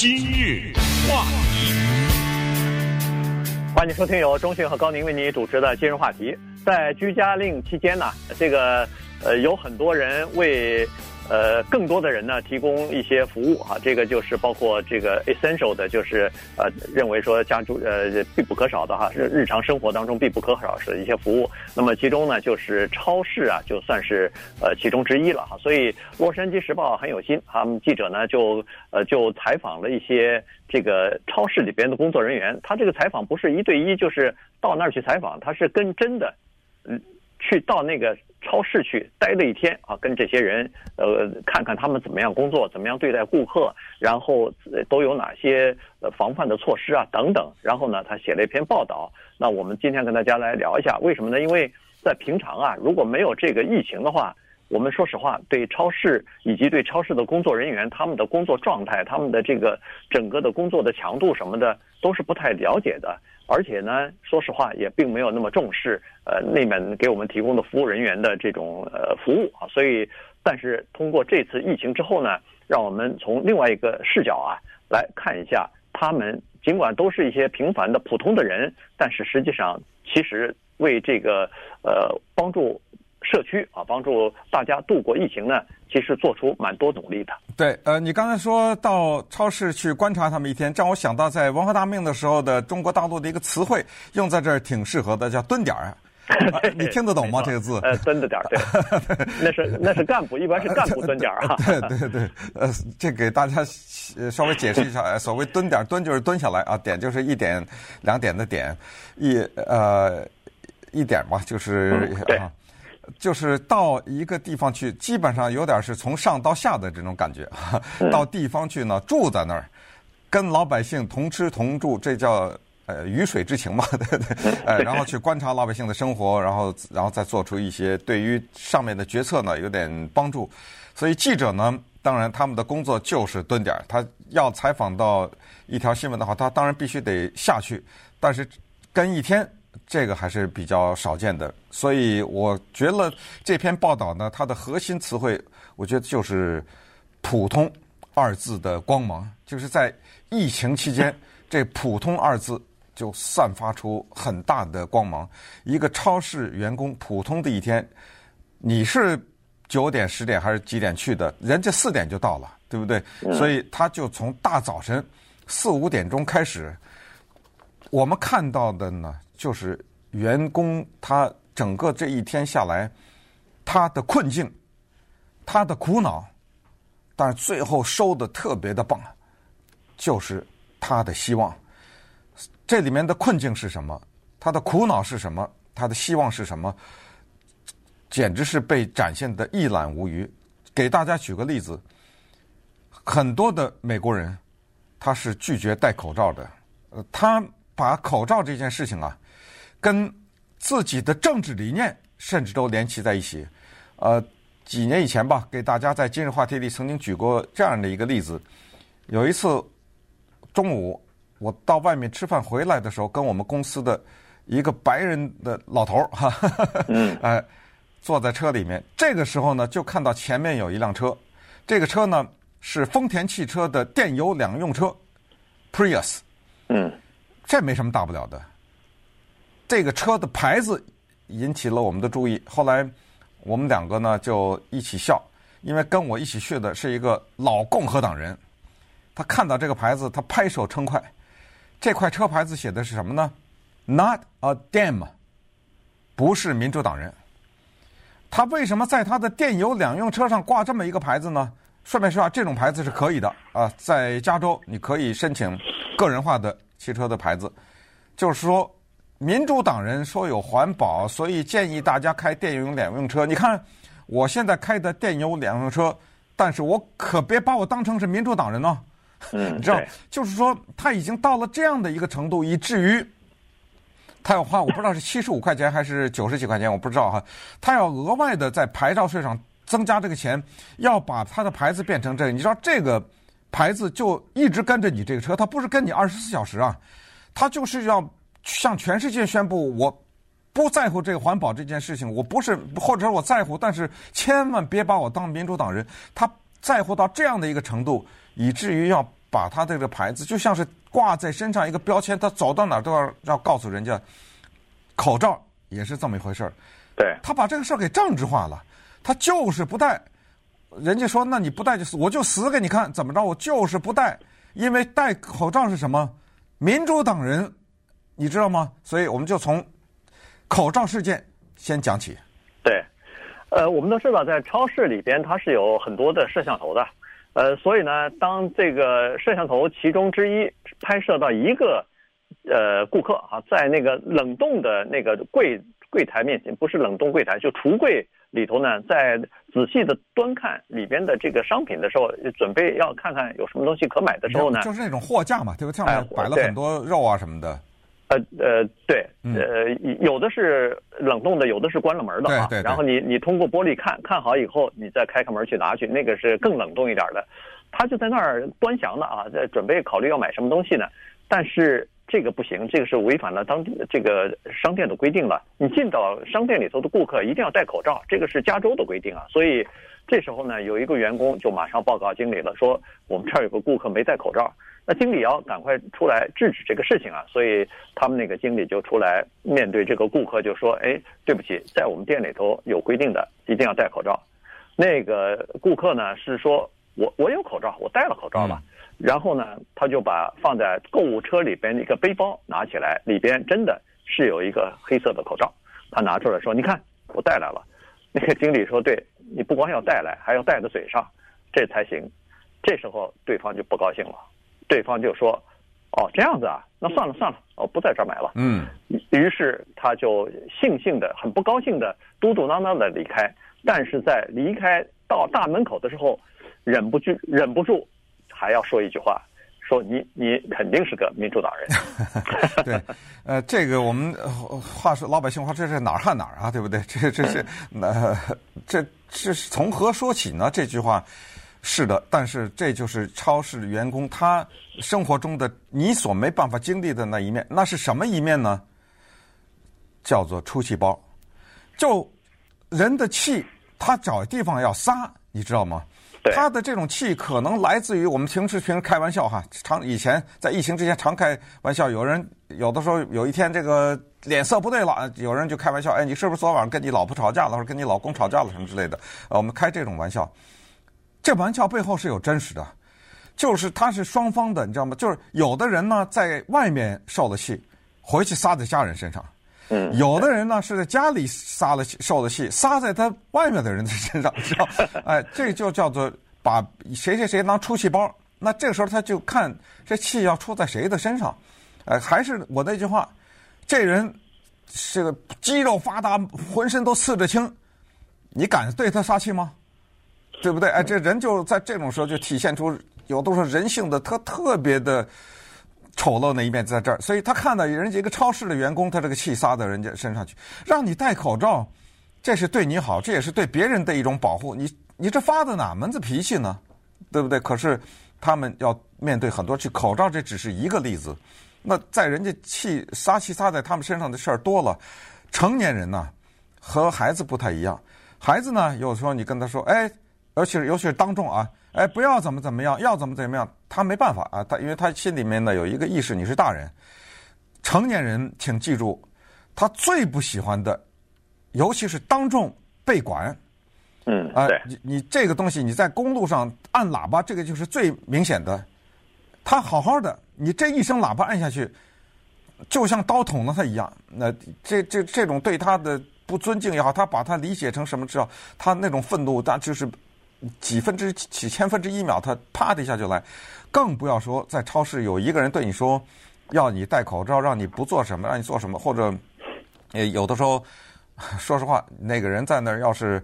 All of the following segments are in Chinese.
今日话题，欢迎收听由中讯和高宁为您主持的今日话题。在居家令期间呢，这个呃有很多人为。呃，更多的人呢，提供一些服务哈，这个就是包括这个 essential 的，就是呃，认为说家住呃必不可少的哈，日日常生活当中必不可少的一些服务。那么其中呢，就是超市啊，就算是呃其中之一了哈。所以《洛杉矶时报》很有心，他们记者呢就呃就采访了一些这个超市里边的工作人员。他这个采访不是一对一，就是到那儿去采访，他是跟真的嗯去到那个。超市去待了一天啊，跟这些人呃看看他们怎么样工作，怎么样对待顾客，然后都有哪些呃防范的措施啊等等。然后呢，他写了一篇报道。那我们今天跟大家来聊一下，为什么呢？因为在平常啊，如果没有这个疫情的话，我们说实话，对超市以及对超市的工作人员，他们的工作状态，他们的这个整个的工作的强度什么的，都是不太了解的。而且呢，说实话也并没有那么重视，呃，那边给我们提供的服务人员的这种呃服务啊，所以，但是通过这次疫情之后呢，让我们从另外一个视角啊来看一下，他们尽管都是一些平凡的普通的人，但是实际上其实为这个呃帮助。社区啊，帮助大家度过疫情呢，其实做出蛮多努力的。对，呃，你刚才说到超市去观察他们一天，让我想到在文化大革命的时候的中国大陆的一个词汇，用在这儿挺适合的，叫蹲点儿。啊、你听得懂吗？这个字？呃，蹲着点儿，对，那是那是干部，一般是干部蹲点儿啊。对对对，呃，这给大家稍微解释一下，所谓蹲点儿，蹲就是蹲下来啊，点就是一点两点的点，一呃一点嘛，就是、嗯、对。就是到一个地方去，基本上有点是从上到下的这种感觉。到地方去呢，住在那儿，跟老百姓同吃同住，这叫呃鱼水之情嘛，对对。呃，然后去观察老百姓的生活，然后然后再做出一些对于上面的决策呢有点帮助。所以记者呢，当然他们的工作就是蹲点儿。他要采访到一条新闻的话，他当然必须得下去，但是跟一天。这个还是比较少见的，所以我觉得这篇报道呢，它的核心词汇，我觉得就是“普通”二字的光芒，就是在疫情期间，这“普通”二字就散发出很大的光芒。一个超市员工普通的一天，你是九点、十点还是几点去的？人家四点就到了，对不对？所以他就从大早晨四五点钟开始，我们看到的呢。就是员工他整个这一天下来，他的困境，他的苦恼，但是最后收的特别的棒，就是他的希望。这里面的困境是什么？他的苦恼是什么？他的希望是什么？简直是被展现的一览无余。给大家举个例子，很多的美国人他是拒绝戴口罩的，呃，他把口罩这件事情啊。跟自己的政治理念甚至都联系在一起。呃，几年以前吧，给大家在今日话题里曾经举过这样的一个例子。有一次中午我到外面吃饭回来的时候，跟我们公司的一个白人的老头儿哈，呃，坐在车里面。这个时候呢，就看到前面有一辆车，这个车呢是丰田汽车的电油两用车，Prius。嗯，这没什么大不了的。这个车的牌子引起了我们的注意，后来我们两个呢就一起笑，因为跟我一起去的是一个老共和党人，他看到这个牌子，他拍手称快。这块车牌子写的是什么呢？Not a Dem，不是民主党人。他为什么在他的电油两用车上挂这么一个牌子呢？顺便说啊，这种牌子是可以的啊，在加州你可以申请个人化的汽车的牌子，就是说。民主党人说有环保，所以建议大家开电油两用车。你看，我现在开的电油两用车，但是我可别把我当成是民主党人呢。嗯，你知道，就是说他已经到了这样的一个程度，以至于他要花，我不知道是七十五块钱还是九十几块钱，我不知道哈。他要额外的在牌照税上增加这个钱，要把他的牌子变成这个。你知道，这个牌子就一直跟着你这个车，他不是跟你二十四小时啊，他就是要。向全世界宣布，我不在乎这个环保这件事情，我不是，或者说我在乎，但是千万别把我当民主党人。他在乎到这样的一个程度，以至于要把他的这个牌子就像是挂在身上一个标签，他走到哪儿都要要告诉人家，口罩也是这么一回事儿。对，他把这个事儿给政治化了，他就是不戴。人家说，那你不戴就死，我就死给你看，怎么着？我就是不戴，因为戴口罩是什么？民主党人，你知道吗？所以我们就从口罩事件先讲起。对，呃，我们都知道，在超市里边它是有很多的摄像头的，呃，所以呢，当这个摄像头其中之一拍摄到一个呃顾客啊，在那个冷冻的那个柜柜台面前，不是冷冻柜台，就橱柜。里头呢，在仔细的端看里边的这个商品的时候，准备要看看有什么东西可买的时候呢，就是那种货架嘛，对不对？上面摆了很多肉啊什么的。呃呃，对，呃，有的是冷冻的，有的是关了门的啊。对对。然后你你通过玻璃看看好以后，你再开开门去拿去，那个是更冷冻一点的。他就在那儿端详呢啊，在准备考虑要买什么东西呢，但是。这个不行，这个是违反了当地这个商店的规定了。你进到商店里头的顾客一定要戴口罩，这个是加州的规定啊。所以这时候呢，有一个员工就马上报告经理了，说我们这儿有个顾客没戴口罩。那经理要赶快出来制止这个事情啊。所以他们那个经理就出来面对这个顾客就说：“哎，对不起，在我们店里头有规定的，一定要戴口罩。”那个顾客呢是说：“我我有口罩，我戴了口罩了。”然后呢，他就把放在购物车里边的一个背包拿起来，里边真的是有一个黑色的口罩。他拿出来说：“你看，我带来了。”那个经理说：“对，你不光要带来，还要戴在嘴上，这才行。”这时候对方就不高兴了，对方就说：“哦，这样子啊，那算了算了，我不在这儿买了。”嗯。于是他就悻悻的、很不高兴的、嘟嘟囔囔的离开。但是在离开到大门口的时候，忍不住，忍不住。还要说一句话，说你你肯定是个民主党人。对，呃，这个我们话说老百姓话，这是哪儿汉哪儿啊，对不对？这这是呃，这这是从何说起呢？这句话是的，但是这就是超市员工他生活中的你所没办法经历的那一面。那是什么一面呢？叫做出气包，就人的气，他找地方要撒，你知道吗？他的这种气可能来自于我们平时平时开玩笑哈，常以前在疫情之前常开玩笑，有人有的时候有一天这个脸色不对了，有人就开玩笑，哎，你是不是昨晚上跟你老婆吵架了，或者跟你老公吵架了什么之类的？呃，我们开这种玩笑，这玩笑背后是有真实的，就是他是双方的，你知道吗？就是有的人呢在外面受了气，回去撒在家人身上。嗯，有的人呢是在家里撒了受了气，撒在他外面的人的身上，知道？哎，这就叫做把谁谁谁当出气包。那这个时候他就看这气要出在谁的身上。哎，还是我那句话，这人是个肌肉发达，浑身都刺着青，你敢对他撒气吗？对不对？哎，这人就在这种时候就体现出有的时候人性的特特别的。丑陋那一面在这儿，所以他看到人家一个超市的员工，他这个气撒到人家身上去，让你戴口罩，这是对你好，这也是对别人的一种保护。你你这发的哪门子脾气呢？对不对？可是他们要面对很多去，口罩这只是一个例子。那在人家气撒气撒在他们身上的事儿多了，成年人呢和孩子不太一样。孩子呢，有时候你跟他说，哎，尤其是尤其是当众啊。哎，不要怎么怎么样，要怎么怎么样，他没办法啊，他因为他心里面呢有一个意识，你是大人，成年人，请记住，他最不喜欢的，尤其是当众被管，嗯，啊，你你这个东西你在公路上按喇叭，这个就是最明显的，他好好的，你这一声喇叭按下去，就像刀捅了他一样，那这这这种对他的不尊敬也好，他把他理解成什么知道，他那种愤怒，他就是。几分之几千分之一秒，他啪的一下就来，更不要说在超市有一个人对你说，要你戴口罩，让你不做什么，让你做什么，或者，呃，有的时候，说实话，那个人在那儿要是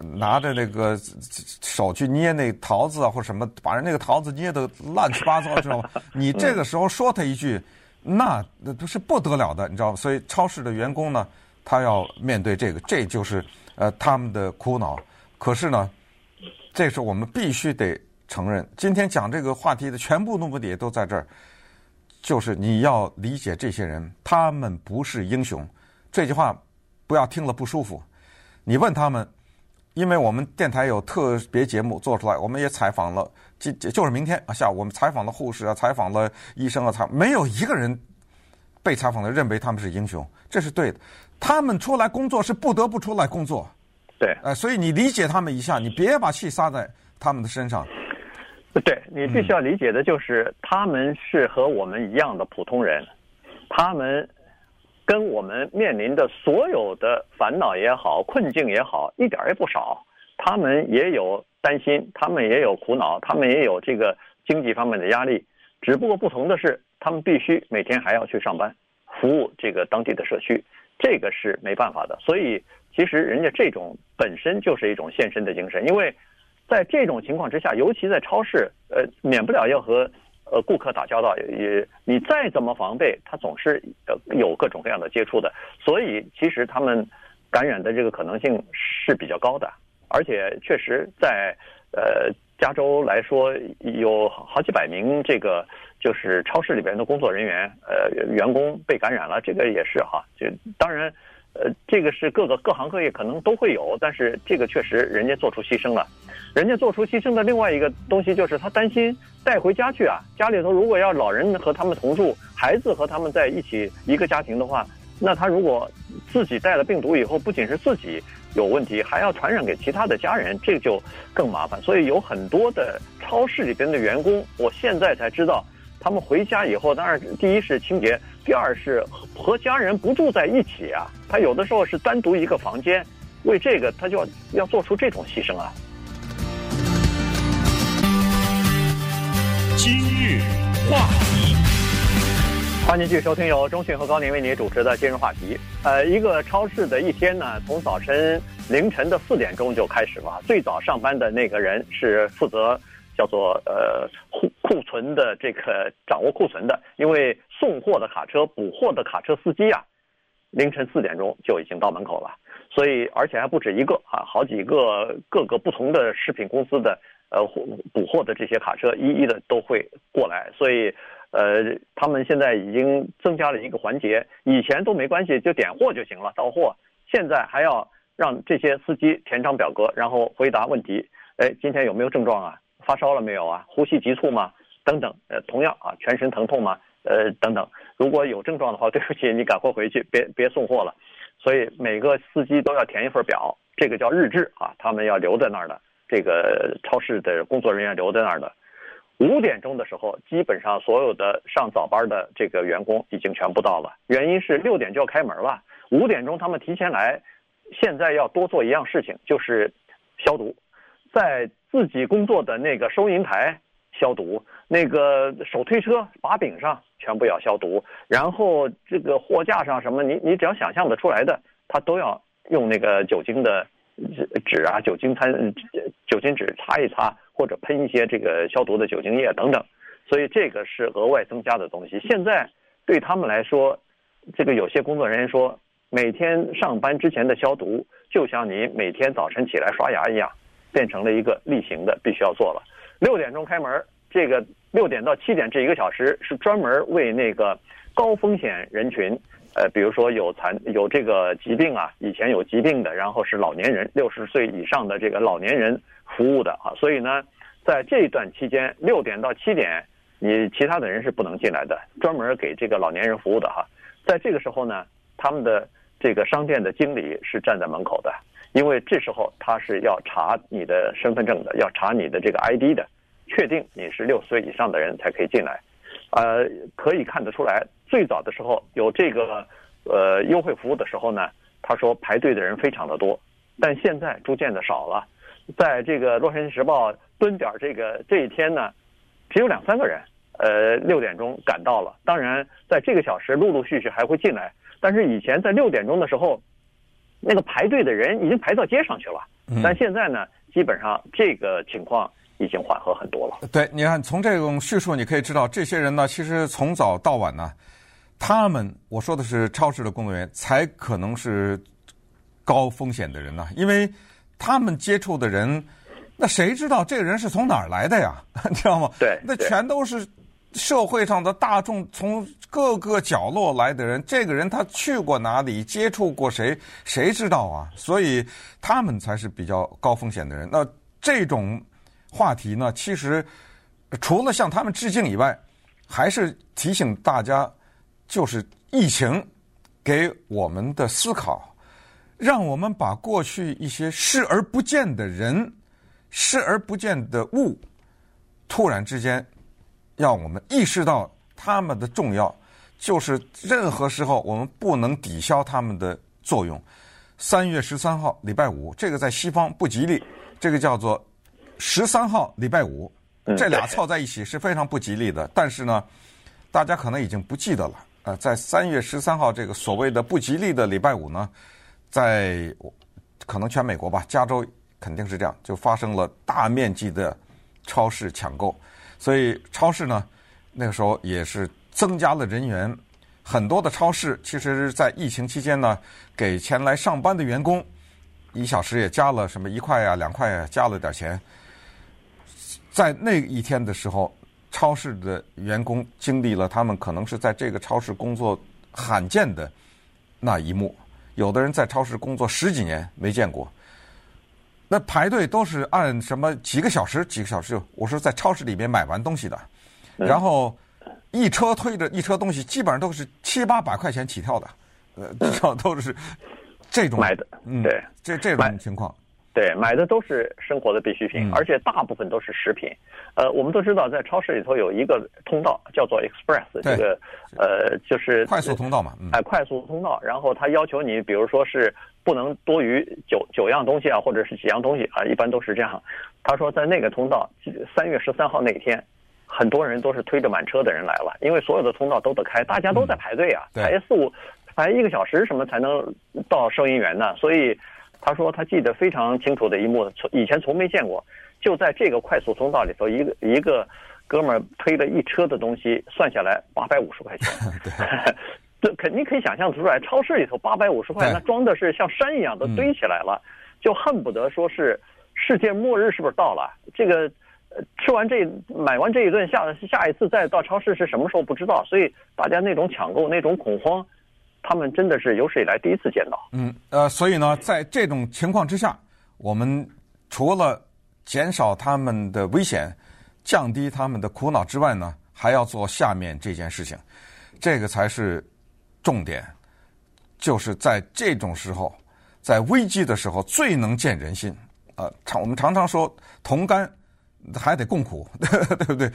拿着那个手去捏那桃子啊，或什么，把人那个桃子捏得乱七八糟，知道吗？你这个时候说他一句，那那都是不得了的，你知道吗？所以超市的员工呢，他要面对这个，这就是呃他们的苦恼。可是呢。这是我们必须得承认。今天讲这个话题的全部目的都在这儿，就是你要理解这些人，他们不是英雄。这句话不要听了不舒服。你问他们，因为我们电台有特别节目做出来，我们也采访了就就是明天啊下午我们采访了护士啊，采访了医生啊，采没有一个人被采访的认为他们是英雄，这是对的。他们出来工作是不得不出来工作，对，呃，所以你理解他们一下，你别把气撒在他们的身上。对，你必须要理解的就是，他们是和我们一样的普通人，他们跟我们面临的所有的烦恼也好、困境也好，一点儿也不少。他们也有担心，他们也有苦恼，他们也有这个经济方面的压力。只不过不同的是，他们必须每天还要去上班，服务这个当地的社区，这个是没办法的。所以，其实人家这种本身就是一种献身的精神，因为。在这种情况之下，尤其在超市，呃，免不了要和呃顾客打交道，也你再怎么防备，他总是呃有各种各样的接触的，所以其实他们感染的这个可能性是比较高的，而且确实在呃加州来说，有好几百名这个就是超市里边的工作人员呃员工被感染了，这个也是哈，就当然呃这个是各个各行各业可能都会有，但是这个确实人家做出牺牲了。人家做出牺牲的另外一个东西，就是他担心带回家去啊。家里头如果要老人和他们同住，孩子和他们在一起一个家庭的话，那他如果自己带了病毒以后，不仅是自己有问题，还要传染给其他的家人，这就更麻烦。所以有很多的超市里边的员工，我现在才知道，他们回家以后，当然第一是清洁，第二是和家人不住在一起啊。他有的时候是单独一个房间，为这个他就要要做出这种牺牲啊。今日话题，欢迎继续收听由中讯和高宁为您主持的今日话题。呃，一个超市的一天呢，从早晨凌晨的四点钟就开始了。最早上班的那个人是负责叫做呃库库存的这个掌握库存的，因为送货的卡车、补货的卡车司机啊，凌晨四点钟就已经到门口了。所以而且还不止一个啊，好几个各个不同的食品公司的。呃，补货的这些卡车一一的都会过来，所以，呃，他们现在已经增加了一个环节，以前都没关系，就点货就行了，到货。现在还要让这些司机填张表格，然后回答问题。哎，今天有没有症状啊？发烧了没有啊？呼吸急促吗？等等。呃，同样啊，全身疼痛吗？呃，等等。如果有症状的话，对不起，你赶快回去，别别送货了。所以每个司机都要填一份表，这个叫日志啊，他们要留在那儿的。这个超市的工作人员留在那儿的，五点钟的时候，基本上所有的上早班的这个员工已经全部到了。原因是六点就要开门了，五点钟他们提前来，现在要多做一样事情，就是消毒，在自己工作的那个收银台消毒，那个手推车把柄上全部要消毒，然后这个货架上什么，你你只要想象得出来的，他都要用那个酒精的。纸啊，酒精餐，酒精纸擦一擦，或者喷一些这个消毒的酒精液等等，所以这个是额外增加的东西。现在对他们来说，这个有些工作人员说，每天上班之前的消毒，就像你每天早晨起来刷牙一样，变成了一个例行的，必须要做了。六点钟开门，这个六点到七点这一个小时是专门为那个高风险人群。呃，比如说有残有这个疾病啊，以前有疾病的，然后是老年人，六十岁以上的这个老年人服务的啊，所以呢，在这一段期间，六点到七点，你其他的人是不能进来的，专门给这个老年人服务的哈。在这个时候呢，他们的这个商店的经理是站在门口的，因为这时候他是要查你的身份证的，要查你的这个 ID 的，确定你是六岁以上的人才可以进来。呃，可以看得出来，最早的时候有这个呃优惠服务的时候呢，他说排队的人非常的多，但现在逐渐的少了。在这个《洛杉矶时报》蹲点这个这一天呢，只有两三个人，呃，六点钟赶到了。当然，在这个小时陆陆续续还会进来，但是以前在六点钟的时候，那个排队的人已经排到街上去了。但现在呢，基本上这个情况。已经缓和很多了。对，你看从这种叙述，你可以知道这些人呢，其实从早到晚呢，他们我说的是超市的工作人员，才可能是高风险的人呢，因为他们接触的人，那谁知道这个人是从哪儿来的呀？你知道吗？对，那全都是社会上的大众，从各个角落来的人。这个人他去过哪里，接触过谁，谁知道啊？所以他们才是比较高风险的人。那这种。话题呢，其实除了向他们致敬以外，还是提醒大家，就是疫情给我们的思考，让我们把过去一些视而不见的人、视而不见的物，突然之间，让我们意识到他们的重要。就是任何时候，我们不能抵消他们的作用。三月十三号，礼拜五，这个在西方不吉利，这个叫做十三号礼拜五，这俩凑在一起是非常不吉利的。但是呢，大家可能已经不记得了。呃，在三月十三号这个所谓的不吉利的礼拜五呢，在可能全美国吧，加州肯定是这样，就发生了大面积的超市抢购，所以超市呢，那个时候也是。增加了人员，很多的超市其实，在疫情期间呢，给前来上班的员工一小时也加了什么一块呀、两块呀，加了点钱。在那一天的时候，超市的员工经历了他们可能是在这个超市工作罕见的那一幕。有的人在超市工作十几年没见过，那排队都是按什么几个小时、几个小时，我说在超市里面买完东西的，然后。一车推着一车东西，基本上都是七八百块钱起跳的，呃，至少都是这种买的，嗯，对，这这种情况，对，买的都是生活的必需品，嗯，而且大部分都是食品。呃，我们都知道，在超市里头有一个通道叫做 Express，这个呃就是快速通道嘛，哎，快速通道。然后他要求你，比如说是不能多于九九样东西啊，或者是几样东西啊，一般都是这样。他说在那个通道，三月十三号那天。很多人都是推着满车的人来了，因为所有的通道都得开，大家都在排队啊，嗯、排四五排一个小时什么才能到收银员呢？所以他说他记得非常清楚的一幕，从以前从没见过，就在这个快速通道里头，一个一个哥们儿推了一车的东西，算下来八百五十块钱。这肯定可以想象出来，超市里头八百五十块，那装的是像山一样都堆起来了，就恨不得说是世界末日是不是到了？这个。吃完这买完这一顿，下下一次再到超市是什么时候不知道，所以大家那种抢购那种恐慌，他们真的是有史以来第一次见到。嗯，呃，所以呢，在这种情况之下，我们除了减少他们的危险、降低他们的苦恼之外呢，还要做下面这件事情，这个才是重点，就是在这种时候，在危机的时候最能见人心。呃，常我们常常说同甘。还得共苦，对不对？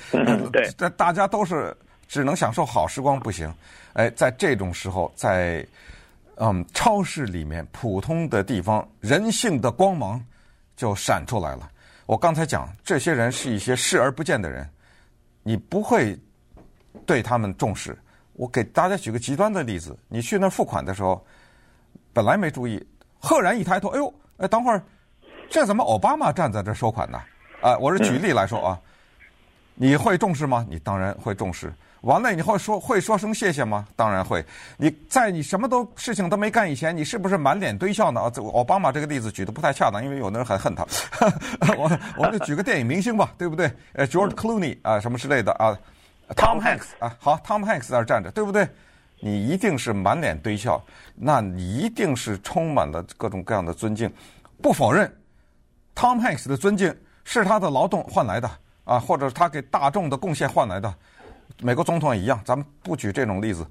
对，这大家都是只能享受好时光，不行。哎，在这种时候，在嗯超市里面，普通的地方，人性的光芒就闪出来了。我刚才讲，这些人是一些视而不见的人，你不会对他们重视。我给大家举个极端的例子：你去那儿付款的时候，本来没注意，赫然一抬头，哎呦，哎，等会儿，这怎么奥巴马站在这收款呢？啊，我是举例来说啊，你会重视吗？你当然会重视。完了，你会说会说声谢谢吗？当然会。你在你什么都事情都没干以前，你是不是满脸堆笑呢？啊，这奥巴马这个例子举的不太恰当，因为有的人很恨他。我我们就举个电影明星吧，对不对？呃，George Clooney 啊，什么之类的啊，Tom Hanks 啊，好，Tom Hanks 在那站着，对不对？你一定是满脸堆笑，那你一定是充满了各种各样的尊敬。不否认，Tom Hanks 的尊敬。是他的劳动换来的啊，或者是他给大众的贡献换来的。美国总统也一样，咱们不举这种例子。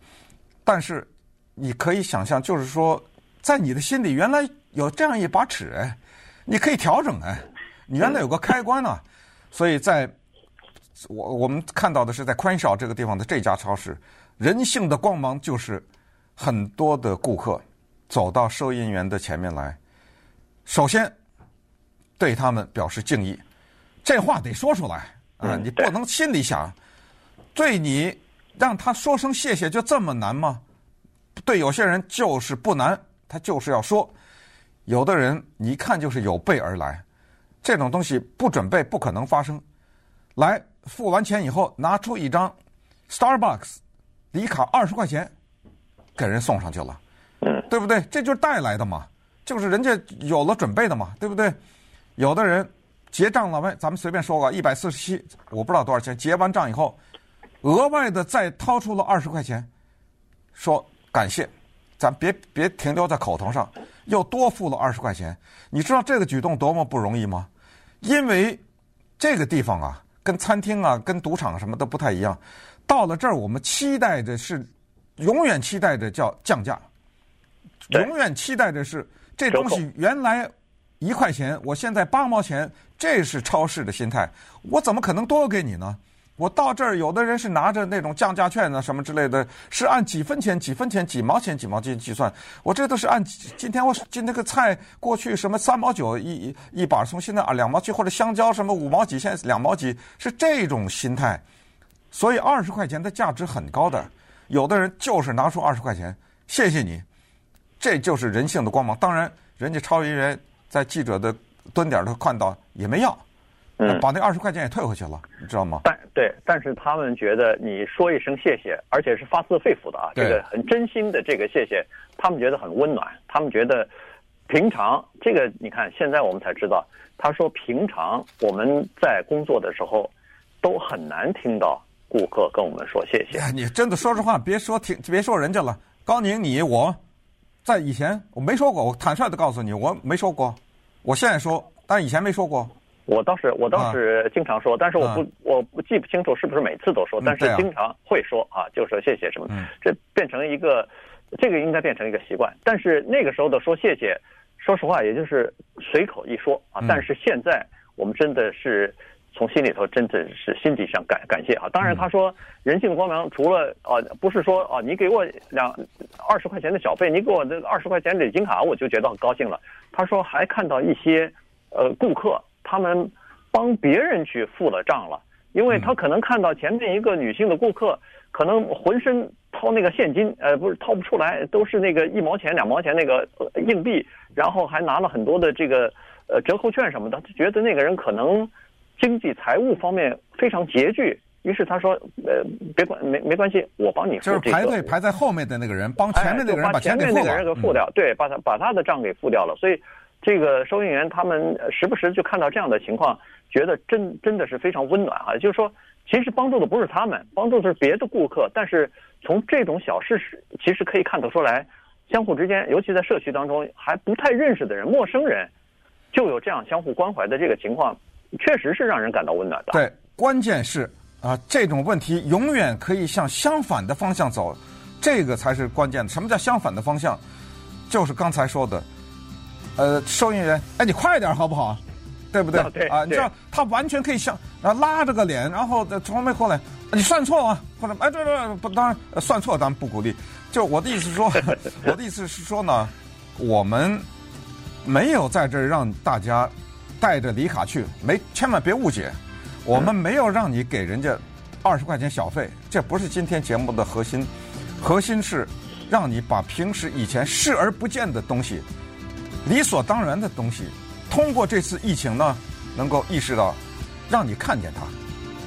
但是你可以想象，就是说，在你的心里原来有这样一把尺哎，你可以调整哎，你原来有个开关呢、啊。所以在我我们看到的是在 Crenshaw 这个地方的这家超市，人性的光芒就是很多的顾客走到收银员的前面来，首先。对他们表示敬意，这话得说出来啊！你不能心里想，对你让他说声谢谢就这么难吗？对有些人就是不难，他就是要说。有的人你一看就是有备而来，这种东西不准备不可能发生。来付完钱以后，拿出一张 Starbucks 礼卡二十块钱，给人送上去了，对不对？这就是带来的嘛，就是人家有了准备的嘛，对不对？有的人结账了，喂，咱们随便说个一百四十七，我不知道多少钱。结完账以后，额外的再掏出了二十块钱，说感谢，咱别别停留在口头上，又多付了二十块钱。你知道这个举动多么不容易吗？因为这个地方啊，跟餐厅啊、跟赌场什么都不太一样。到了这儿，我们期待的是，永远期待着叫降价，永远期待着是这东西原来一块钱，我现在八毛钱，这是超市的心态。我怎么可能多给你呢？我到这儿，有的人是拿着那种降价券啊，什么之类的，是按几分钱、几分钱、几毛钱、几毛钱计算。我这都是按今天我今天个菜过去什么三毛九一一一把，从现在啊两毛七，或者香蕉什么五毛几，现在两毛几，是这种心态。所以二十块钱的价值很高的，有的人就是拿出二十块钱，谢谢你，这就是人性的光芒。当然，人家超音员在记者的蹲点都看到也没要。嗯，把那二十块钱也退回去了，你知道吗？但对，但是他们觉得你说一声谢谢，而且是发自肺腑的啊，这个很真心的这个谢谢，他们觉得很温暖。他们觉得平常这个，你看现在我们才知道，他说平常我们在工作的时候都很难听到顾客跟我们说谢谢。你真的说实话，别说听，别说人家了。高宁，你我在以前我没说过，我坦率的告诉你，我没说过。我现在说，但以前没说过。我倒是我倒是经常说，但是我不我不记不清楚是不是每次都说，但是经常会说啊，就说谢谢什么，这变成一个，这个应该变成一个习惯。但是那个时候的说谢谢，说实话也就是随口一说啊。但是现在我们真的是从心里头真的是心底上感感谢啊。当然他说人性的光芒，除了啊不是说啊你给我两二十块钱的小费，你给我这二十块钱礼金卡，我就觉得很高兴了。他说还看到一些呃顾客。他们帮别人去付了账了，因为他可能看到前面一个女性的顾客，可能浑身掏那个现金，呃，不是掏不出来，都是那个一毛钱、两毛钱那个硬币，然后还拿了很多的这个呃折扣券什么的，他觉得那个人可能经济财务方面非常拮据，于是他说，呃，别管没没关系，我帮你付这个。就是排队排在后面的那个人帮前面那个人把钱给付了。前面那个人给付掉，对，把他把他的账给付掉了，所以。这个收银员他们时不时就看到这样的情况，觉得真真的是非常温暖啊！就是说，其实帮助的不是他们，帮助的是别的顾客。但是从这种小事其实可以看得出来，相互之间，尤其在社区当中还不太认识的人、陌生人，就有这样相互关怀的这个情况，确实是让人感到温暖的。对，关键是啊，这种问题永远可以向相反的方向走，这个才是关键的。什么叫相反的方向？就是刚才说的。呃，收银员，哎，你快点好不好？对不对？啊，你知道他完全可以像，然后拉着个脸，然后从后面过来，你算错了，或者哎，对对对，不，当然算错，当然不鼓励。就我的意思是说，我的意思是说呢，我们没有在这儿让大家带着礼卡去，没，千万别误解，我们没有让你给人家二十块钱小费，这不是今天节目的核心，核心是让你把平时以前视而不见的东西。理所当然的东西，通过这次疫情呢，能够意识到，让你看见它，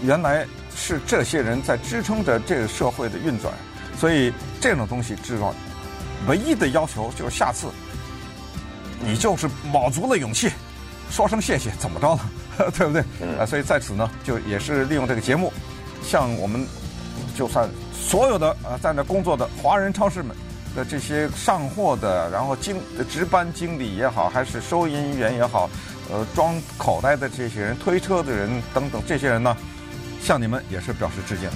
原来是这些人在支撑着这个社会的运转，所以这种东西知道，唯一的要求就是下次，你就是卯足了勇气，说声谢谢，怎么着了，对不对？啊，所以在此呢，就也是利用这个节目，向我们就算所有的啊在那工作的华人超市们。的这些上货的，然后经值班经理也好，还是收银员也好，呃，装口袋的这些人、推车的人等等，这些人呢，向你们也是表示致敬。